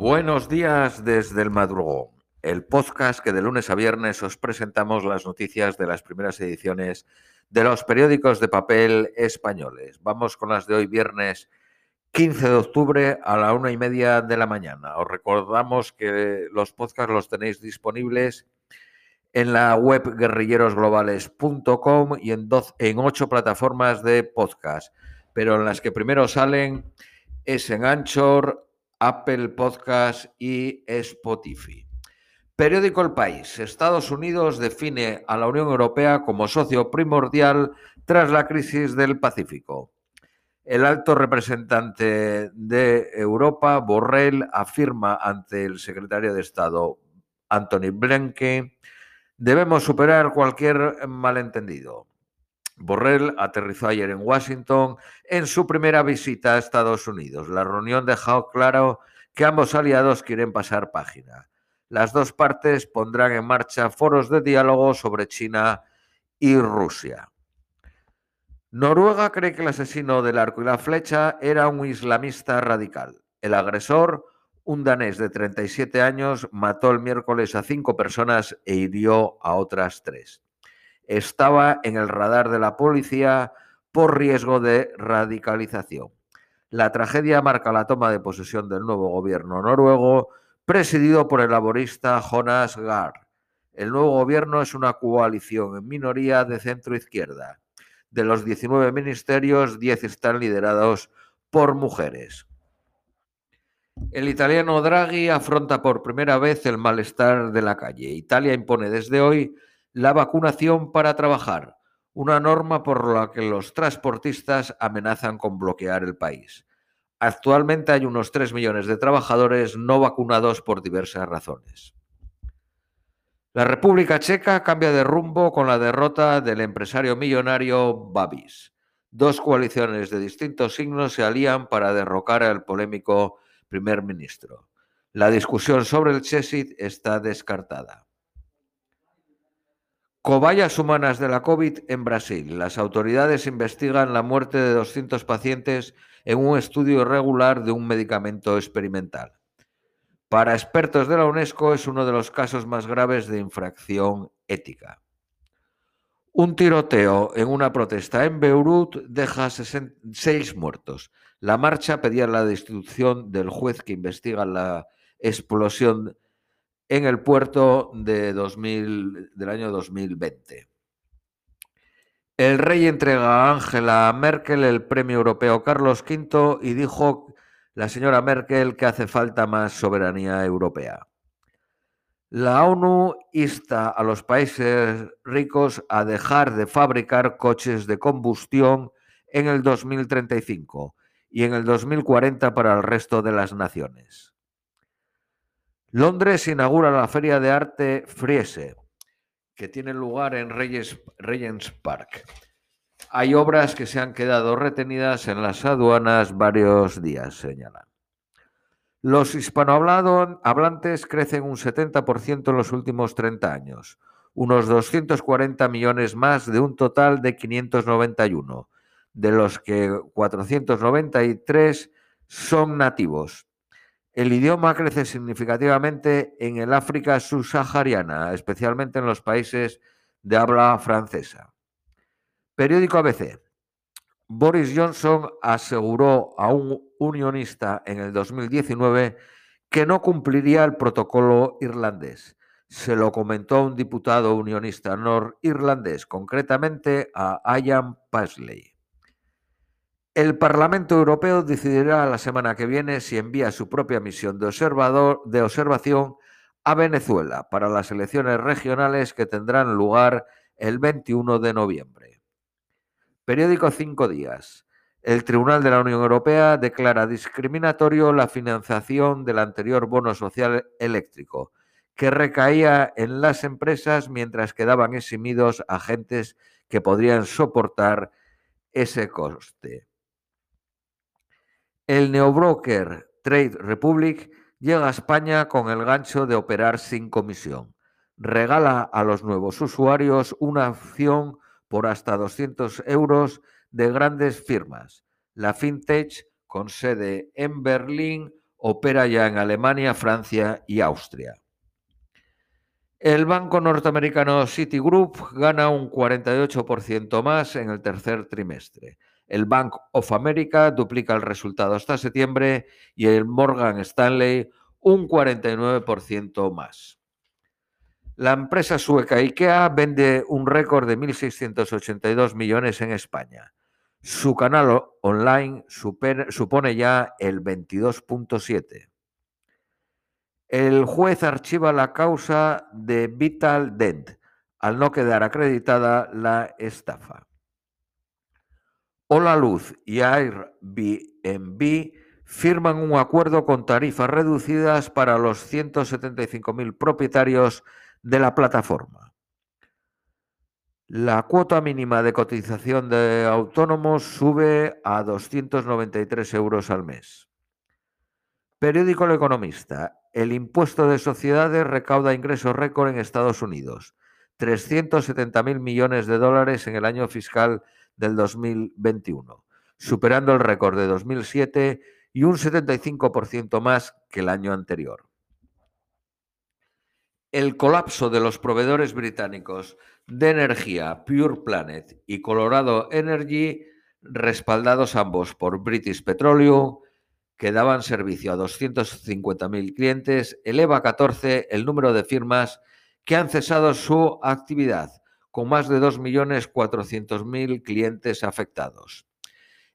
Buenos días desde el madrugón, el podcast que de lunes a viernes os presentamos las noticias de las primeras ediciones de los periódicos de papel españoles. Vamos con las de hoy viernes 15 de octubre a la una y media de la mañana. Os recordamos que los podcasts los tenéis disponibles en la web guerrillerosglobales.com y en, en ocho plataformas de podcast, pero en las que primero salen es en Anchor, Apple Podcast y Spotify. Periódico El País. Estados Unidos define a la Unión Europea como socio primordial tras la crisis del Pacífico. El alto representante de Europa, Borrell, afirma ante el secretario de Estado, Anthony Blinken, debemos superar cualquier malentendido. Borrell aterrizó ayer en Washington en su primera visita a Estados Unidos. La reunión dejó claro que ambos aliados quieren pasar página. Las dos partes pondrán en marcha foros de diálogo sobre China y Rusia. Noruega cree que el asesino del arco y la flecha era un islamista radical. El agresor, un danés de 37 años, mató el miércoles a cinco personas e hirió a otras tres estaba en el radar de la policía por riesgo de radicalización. La tragedia marca la toma de posesión del nuevo gobierno noruego, presidido por el laborista Jonas Gahr. El nuevo gobierno es una coalición en minoría de centro-izquierda. De los 19 ministerios, 10 están liderados por mujeres. El italiano Draghi afronta por primera vez el malestar de la calle. Italia impone desde hoy la vacunación para trabajar, una norma por la que los transportistas amenazan con bloquear el país. Actualmente hay unos 3 millones de trabajadores no vacunados por diversas razones. La República Checa cambia de rumbo con la derrota del empresario millonario Babis. Dos coaliciones de distintos signos se alían para derrocar al polémico primer ministro. La discusión sobre el Chesit está descartada. Cobayas humanas de la COVID en Brasil. Las autoridades investigan la muerte de 200 pacientes en un estudio irregular de un medicamento experimental. Para expertos de la UNESCO es uno de los casos más graves de infracción ética. Un tiroteo en una protesta en Beirut deja seis muertos. La marcha pedía la destitución del juez que investiga la explosión en el puerto de 2000, del año 2020. El rey entrega a Angela Merkel el premio europeo Carlos V y dijo la señora Merkel que hace falta más soberanía europea. La ONU insta a los países ricos a dejar de fabricar coches de combustión en el 2035 y en el 2040 para el resto de las naciones. Londres inaugura la Feria de Arte Friese, que tiene lugar en Regents Park. Hay obras que se han quedado retenidas en las aduanas varios días, señalan. Los hispanohablantes crecen un 70% en los últimos 30 años, unos 240 millones más de un total de 591, de los que 493 son nativos, el idioma crece significativamente en el África subsahariana, especialmente en los países de habla francesa. Periódico ABC. Boris Johnson aseguró a un unionista en el 2019 que no cumpliría el protocolo irlandés. Se lo comentó a un diputado unionista norirlandés, concretamente a Ian Pasley. El Parlamento Europeo decidirá la semana que viene si envía su propia misión de, observación a Venezuela para las elecciones regionales que tendrán lugar el 21 de noviembre. Periódico Cinco Días. El Tribunal de la Unión Europea declara discriminatorio la financiación del anterior bono social eléctrico, que recaía en las empresas mientras quedaban eximidos agentes que podrían soportar ese coste. El neobroker Trade Republic llega a España con el gancho de operar sin comisión. Regala a los nuevos usuarios una opción por hasta 200 euros de grandes firmas. La FinTech, con sede en Berlín, Opera ya en Alemania, Francia y Austria. El banco norteamericano Citigroup gana un 48% más en el tercer trimestre. El Bank of America duplica el resultado hasta septiembre y el Morgan Stanley un 49% más. La empresa sueca IKEA vende un récord de 1.682 millones en España. Su canal online supone ya el 22.7. El juez archiva la causa de Vital Dent al no quedar acreditada la estafa. Hola Luz y Airbnb firman un acuerdo con tarifas reducidas para los 175.000 propietarios de la plataforma. La cuota mínima de cotización de autónomos sube a 293 euros al mes. Periódico El Economista. El impuesto de sociedades recauda ingresos récord en Estados Unidos. 370.000 millones de dólares en el año fiscal del 2021, superando el récord de 2007 y un 75% más que el año anterior. El colapso de los proveedores británicos de energía Pure Planet y Colorado Energy, respaldados ambos por British Petroleum, que daban servicio a 250.000 clientes, eleva a 14 el número de firmas que han cesado su actividad, con más de 2.400.000 clientes afectados.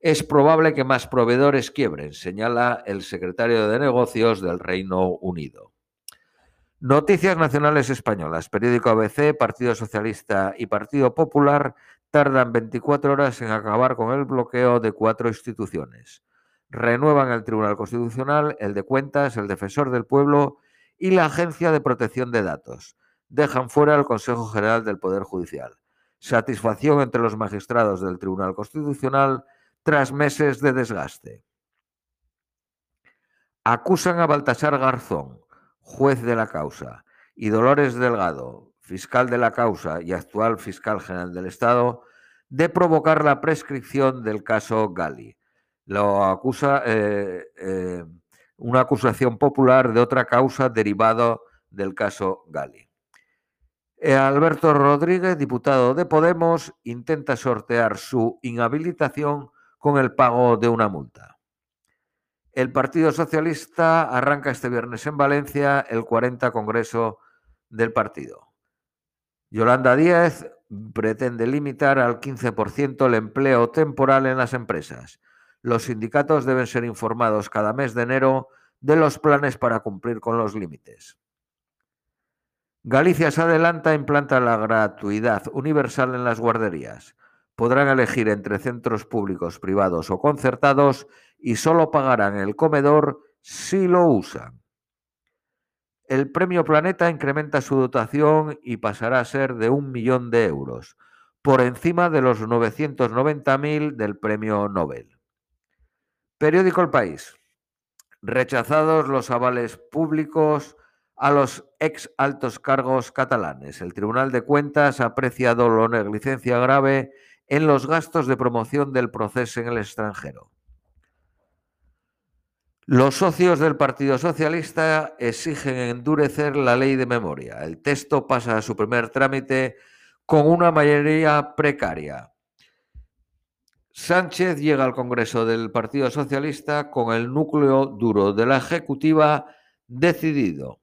Es probable que más proveedores quiebren, señala el secretario de Negocios del Reino Unido. Noticias Nacionales Españolas, periódico ABC, Partido Socialista y Partido Popular tardan 24 horas en acabar con el bloqueo de cuatro instituciones. Renuevan el Tribunal Constitucional, el de Cuentas, el Defensor del Pueblo y la Agencia de Protección de Datos. Dejan fuera al Consejo General del Poder Judicial. Satisfacción entre los magistrados del Tribunal Constitucional tras meses de desgaste. Acusan a Baltasar Garzón juez de la causa, y Dolores Delgado, fiscal de la causa y actual fiscal general del Estado, de provocar la prescripción del caso Gali. Lo acusa eh, eh, una acusación popular de otra causa derivado del caso Gali. Eh, Alberto Rodríguez, diputado de Podemos, intenta sortear su inhabilitación con el pago de una multa. El Partido Socialista arranca este viernes en Valencia el 40 Congreso del partido. Yolanda Díaz pretende limitar al 15% el empleo temporal en las empresas. Los sindicatos deben ser informados cada mes de enero de los planes para cumplir con los límites. Galicia se adelanta e implanta la gratuidad universal en las guarderías. Podrán elegir entre centros públicos, privados o concertados y solo pagarán el comedor si lo usan. El Premio Planeta incrementa su dotación y pasará a ser de un millón de euros, por encima de los 990.000 del Premio Nobel. Periódico El País. Rechazados los avales públicos a los ex altos cargos catalanes. El Tribunal de Cuentas ha apreciado la negligencia grave en los gastos de promoción del proceso en el extranjero. Los socios del Partido Socialista exigen endurecer la ley de memoria. El texto pasa a su primer trámite con una mayoría precaria. Sánchez llega al Congreso del Partido Socialista con el núcleo duro de la Ejecutiva decidido.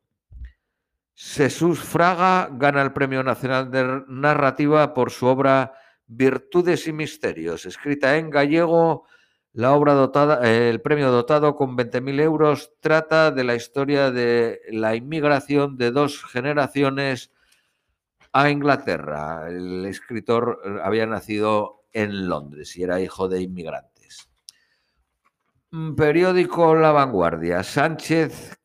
Jesús Fraga gana el Premio Nacional de Narrativa por su obra Virtudes y Misterios, escrita en gallego la obra dotada, el premio dotado con 20.000 euros trata de la historia de la inmigración de dos generaciones a Inglaterra. El escritor eh, había nacido en Londres y era hijo de inmigrantes. Mm, periódico La Vanguardia. Sánchez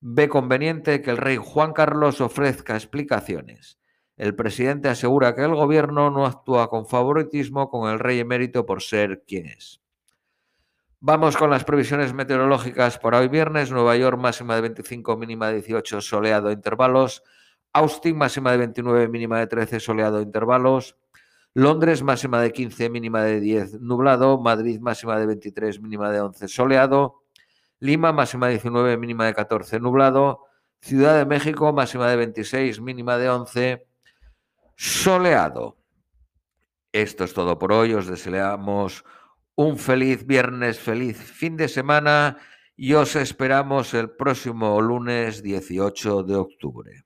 ve conveniente que el rey Juan Carlos ofrezca explicaciones. El presidente asegura que el gobierno no actúa con favoritismo con el rey emérito por ser quien es. Vamos con las previsiones meteorológicas para hoy viernes. Nueva York máxima de 25, mínima de 18, soleado, intervalos. Austin máxima de 29, mínima de 13, soleado, intervalos. Londres máxima de 15, mínima de 10, nublado. Madrid máxima de 23, mínima de 11, soleado. Lima, máxima de 19, mínima de 14, nublado. Ciudad de México, máxima de 26, mínima de 11, soleado. Esto es todo por hoy. Os deseamos un feliz viernes, feliz fin de semana y os esperamos el próximo lunes 18 de octubre.